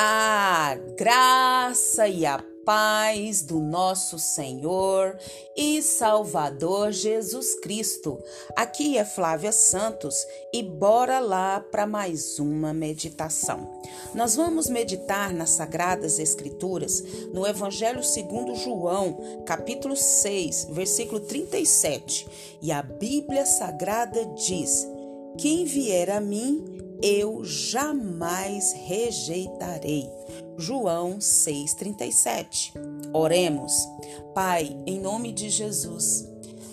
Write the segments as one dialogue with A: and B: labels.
A: A graça e a paz do nosso Senhor e Salvador Jesus Cristo. Aqui é Flávia Santos e bora lá para mais uma meditação. Nós vamos meditar nas Sagradas Escrituras no Evangelho segundo João, capítulo 6, versículo 37. E a Bíblia Sagrada diz: Quem vier a mim, eu jamais rejeitarei. João 6,37. Oremos. Pai, em nome de Jesus,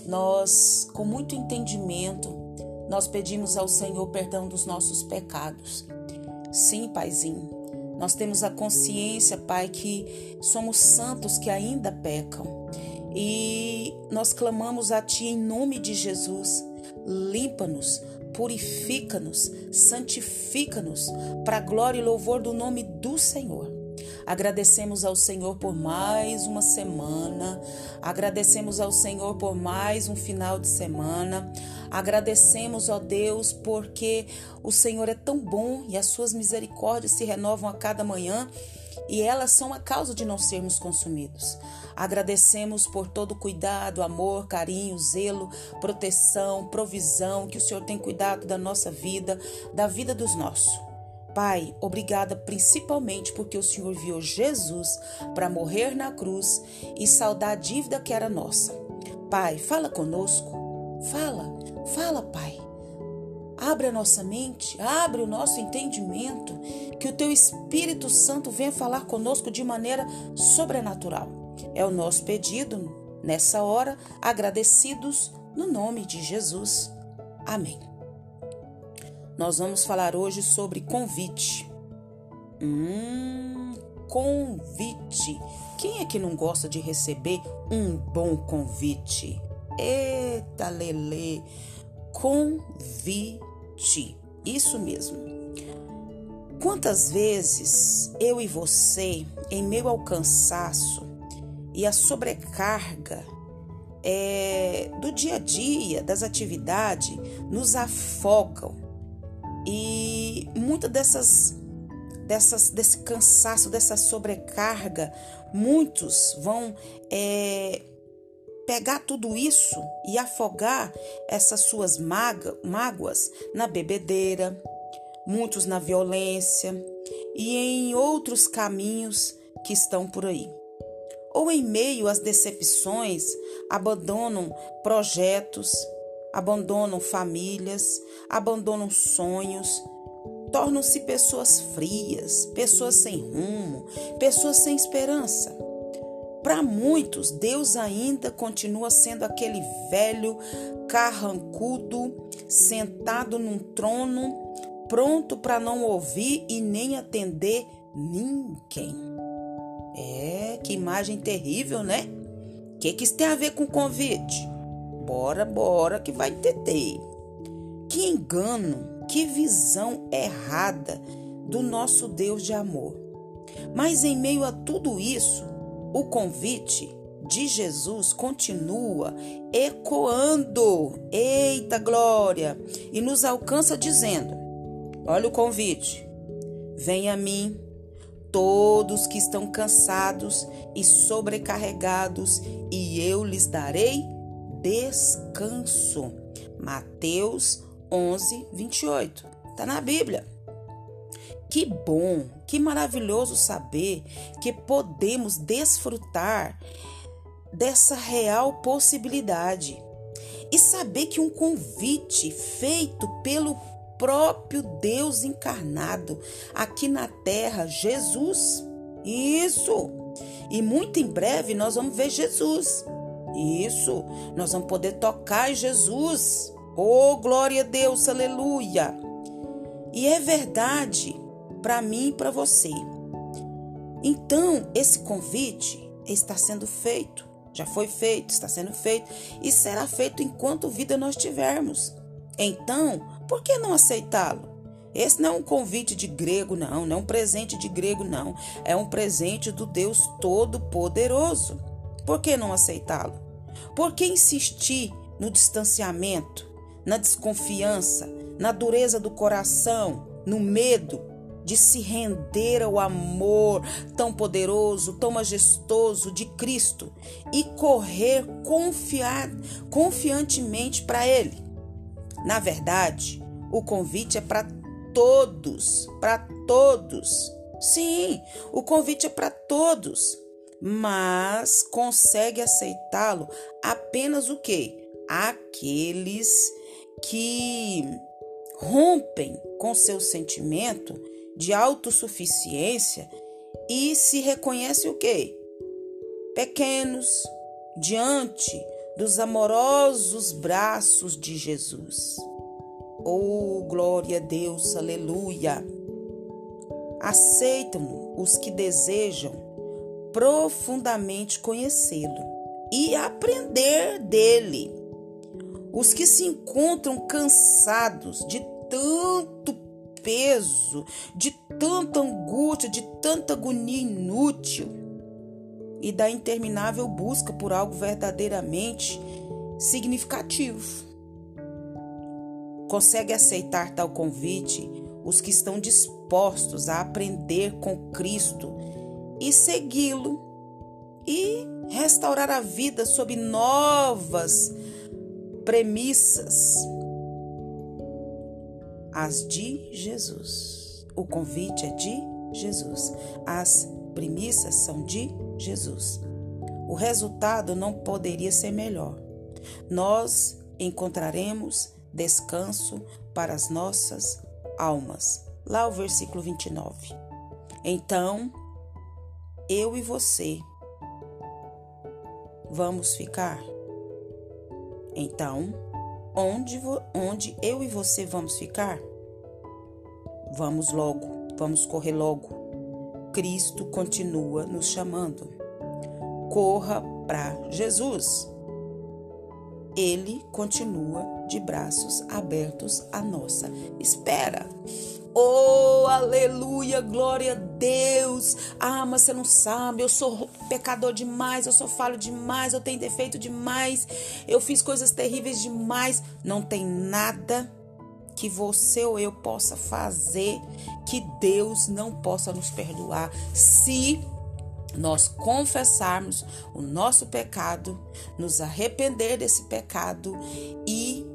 A: nós, com muito entendimento, nós pedimos ao Senhor perdão dos nossos pecados. Sim, Paizinho, nós temos a consciência, Pai, que somos santos que ainda pecam. E nós clamamos a Ti em nome de Jesus. Limpa-nos, purifica-nos, santifica-nos, para a glória e louvor do nome do Senhor. Agradecemos ao Senhor por mais uma semana, agradecemos ao Senhor por mais um final de semana, agradecemos, ó Deus, porque o Senhor é tão bom e as suas misericórdias se renovam a cada manhã e elas são a causa de não sermos consumidos. Agradecemos por todo o cuidado, amor, carinho, zelo, proteção, provisão que o Senhor tem cuidado da nossa vida, da vida dos nossos. Pai, obrigada principalmente porque o Senhor viu Jesus para morrer na cruz e saldar a dívida que era nossa. Pai, fala conosco. Fala, fala, Pai. Abre a nossa mente, abre o nosso entendimento, que o teu Espírito Santo venha falar conosco de maneira sobrenatural. É o nosso pedido nessa hora, agradecidos no nome de Jesus. Amém. Nós vamos falar hoje sobre convite. Hum, convite. Quem é que não gosta de receber um bom convite? Eita, Lele. Convite. Isso mesmo. Quantas vezes eu e você, em meio ao cansaço e à sobrecarga é, do dia a dia, das atividades, nos afogam e muitas dessas, dessas, desse cansaço, dessa sobrecarga, muitos vão é, pegar tudo isso e afogar essas suas mágoas na bebedeira, muitos na violência e em outros caminhos que estão por aí. Ou em meio às decepções, abandonam projetos, abandonam famílias, abandonam sonhos, tornam-se pessoas frias, pessoas sem rumo, pessoas sem esperança. Para muitos, Deus ainda continua sendo aquele velho carrancudo, sentado num trono, pronto para não ouvir e nem atender ninguém. É, que imagem terrível, né? O que, que isso tem a ver com convite? Bora, bora, que vai entender. Que engano, que visão errada do nosso Deus de amor. Mas em meio a tudo isso, o convite de Jesus continua ecoando. Eita glória! E nos alcança dizendo: Olha o convite. Venha a mim, todos que estão cansados e sobrecarregados, e eu lhes darei descanso. Mateus 11, 28. Está na Bíblia. Que bom, que maravilhoso saber que podemos desfrutar dessa real possibilidade e saber que um convite feito pelo próprio Deus encarnado aqui na terra, Jesus. Isso. E muito em breve nós vamos ver Jesus. Isso, nós vamos poder tocar Jesus. Oh, glória a Deus, aleluia. E é verdade para mim e para você. Então, esse convite está sendo feito, já foi feito, está sendo feito e será feito enquanto vida nós tivermos. Então, por que não aceitá-lo? Esse não é um convite de grego, não, não é um presente de grego, não. É um presente do Deus Todo-Poderoso. Por que não aceitá-lo? Por que insistir no distanciamento, na desconfiança, na dureza do coração, no medo? de se render ao amor tão poderoso, tão majestoso de Cristo e correr confiar, confiantemente para Ele. Na verdade, o convite é para todos, para todos. Sim, o convite é para todos, mas consegue aceitá-lo apenas o quê? Aqueles que rompem com seu sentimento de autossuficiência e se reconhecem o quê? Pequenos diante dos amorosos braços de Jesus. Oh, glória a Deus, aleluia! Aceitam os que desejam profundamente conhecê-lo e aprender dele. Os que se encontram cansados de tanto peso, de tanta angústia, de tanta agonia inútil e da interminável busca por algo verdadeiramente significativo. Consegue aceitar tal convite os que estão dispostos a aprender com Cristo e segui-lo e restaurar a vida sob novas premissas as de Jesus. O convite é de Jesus. As premissas são de Jesus. O resultado não poderia ser melhor. Nós encontraremos descanso para as nossas almas. Lá o versículo 29. Então, eu e você vamos ficar? Então, onde, onde eu e você vamos ficar? Vamos logo, vamos correr logo. Cristo continua nos chamando. Corra para Jesus ele continua de braços abertos à nossa espera. Oh, aleluia, glória a Deus. Ah, mas você não sabe, eu sou pecador demais, eu sou falho demais, eu tenho defeito demais, eu fiz coisas terríveis demais. Não tem nada que você ou eu possa fazer que Deus não possa nos perdoar. Se nós confessarmos o nosso pecado, nos arrepender desse pecado e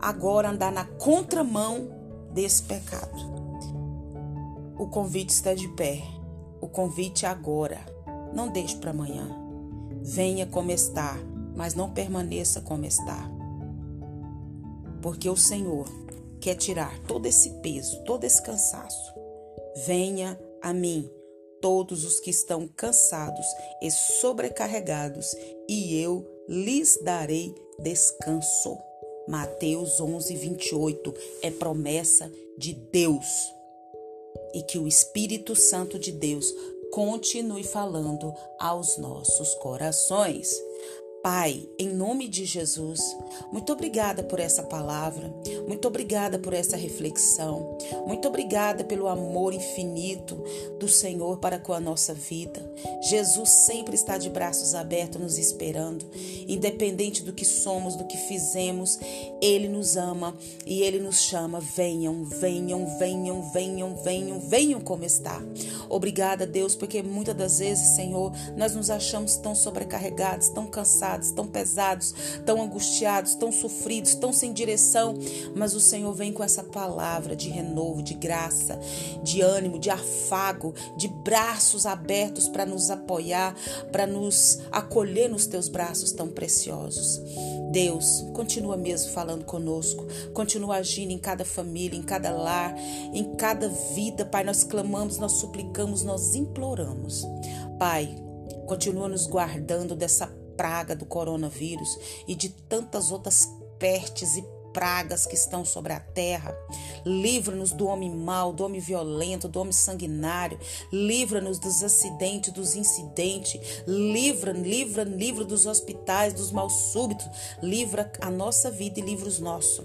A: agora andar na contramão desse pecado. O convite está de pé. O convite é agora. Não deixe para amanhã. Venha como está, mas não permaneça como está. Porque o Senhor quer tirar todo esse peso, todo esse cansaço. Venha a mim todos os que estão cansados e sobrecarregados, e eu lhes darei descanso. Mateus 11, 28 é promessa de Deus. E que o Espírito Santo de Deus continue falando aos nossos corações. Pai, em nome de Jesus, muito obrigada por essa palavra, muito obrigada por essa reflexão, muito obrigada pelo amor infinito do Senhor para com a nossa vida. Jesus sempre está de braços abertos nos esperando, independente do que somos, do que fizemos, Ele nos ama e Ele nos chama. Venham, venham, venham, venham, venham, venham como está. Obrigada, Deus, porque muitas das vezes, Senhor, nós nos achamos tão sobrecarregados, tão cansados cansados, tão pesados, tão angustiados, tão sofridos, tão sem direção, mas o Senhor vem com essa palavra de renovo, de graça, de ânimo, de afago, de braços abertos para nos apoiar, para nos acolher nos teus braços tão preciosos. Deus, continua mesmo falando conosco, continua agindo em cada família, em cada lar, em cada vida, Pai. Nós clamamos, nós suplicamos, nós imploramos. Pai, continua nos guardando dessa praga do coronavírus e de tantas outras pestes e pragas que estão sobre a terra. Livra-nos do homem mau, do homem violento, do homem sanguinário. Livra-nos dos acidentes, dos incidentes. Livra, livra, livra dos hospitais, dos mal súbitos. Livra a nossa vida e livra os nossos.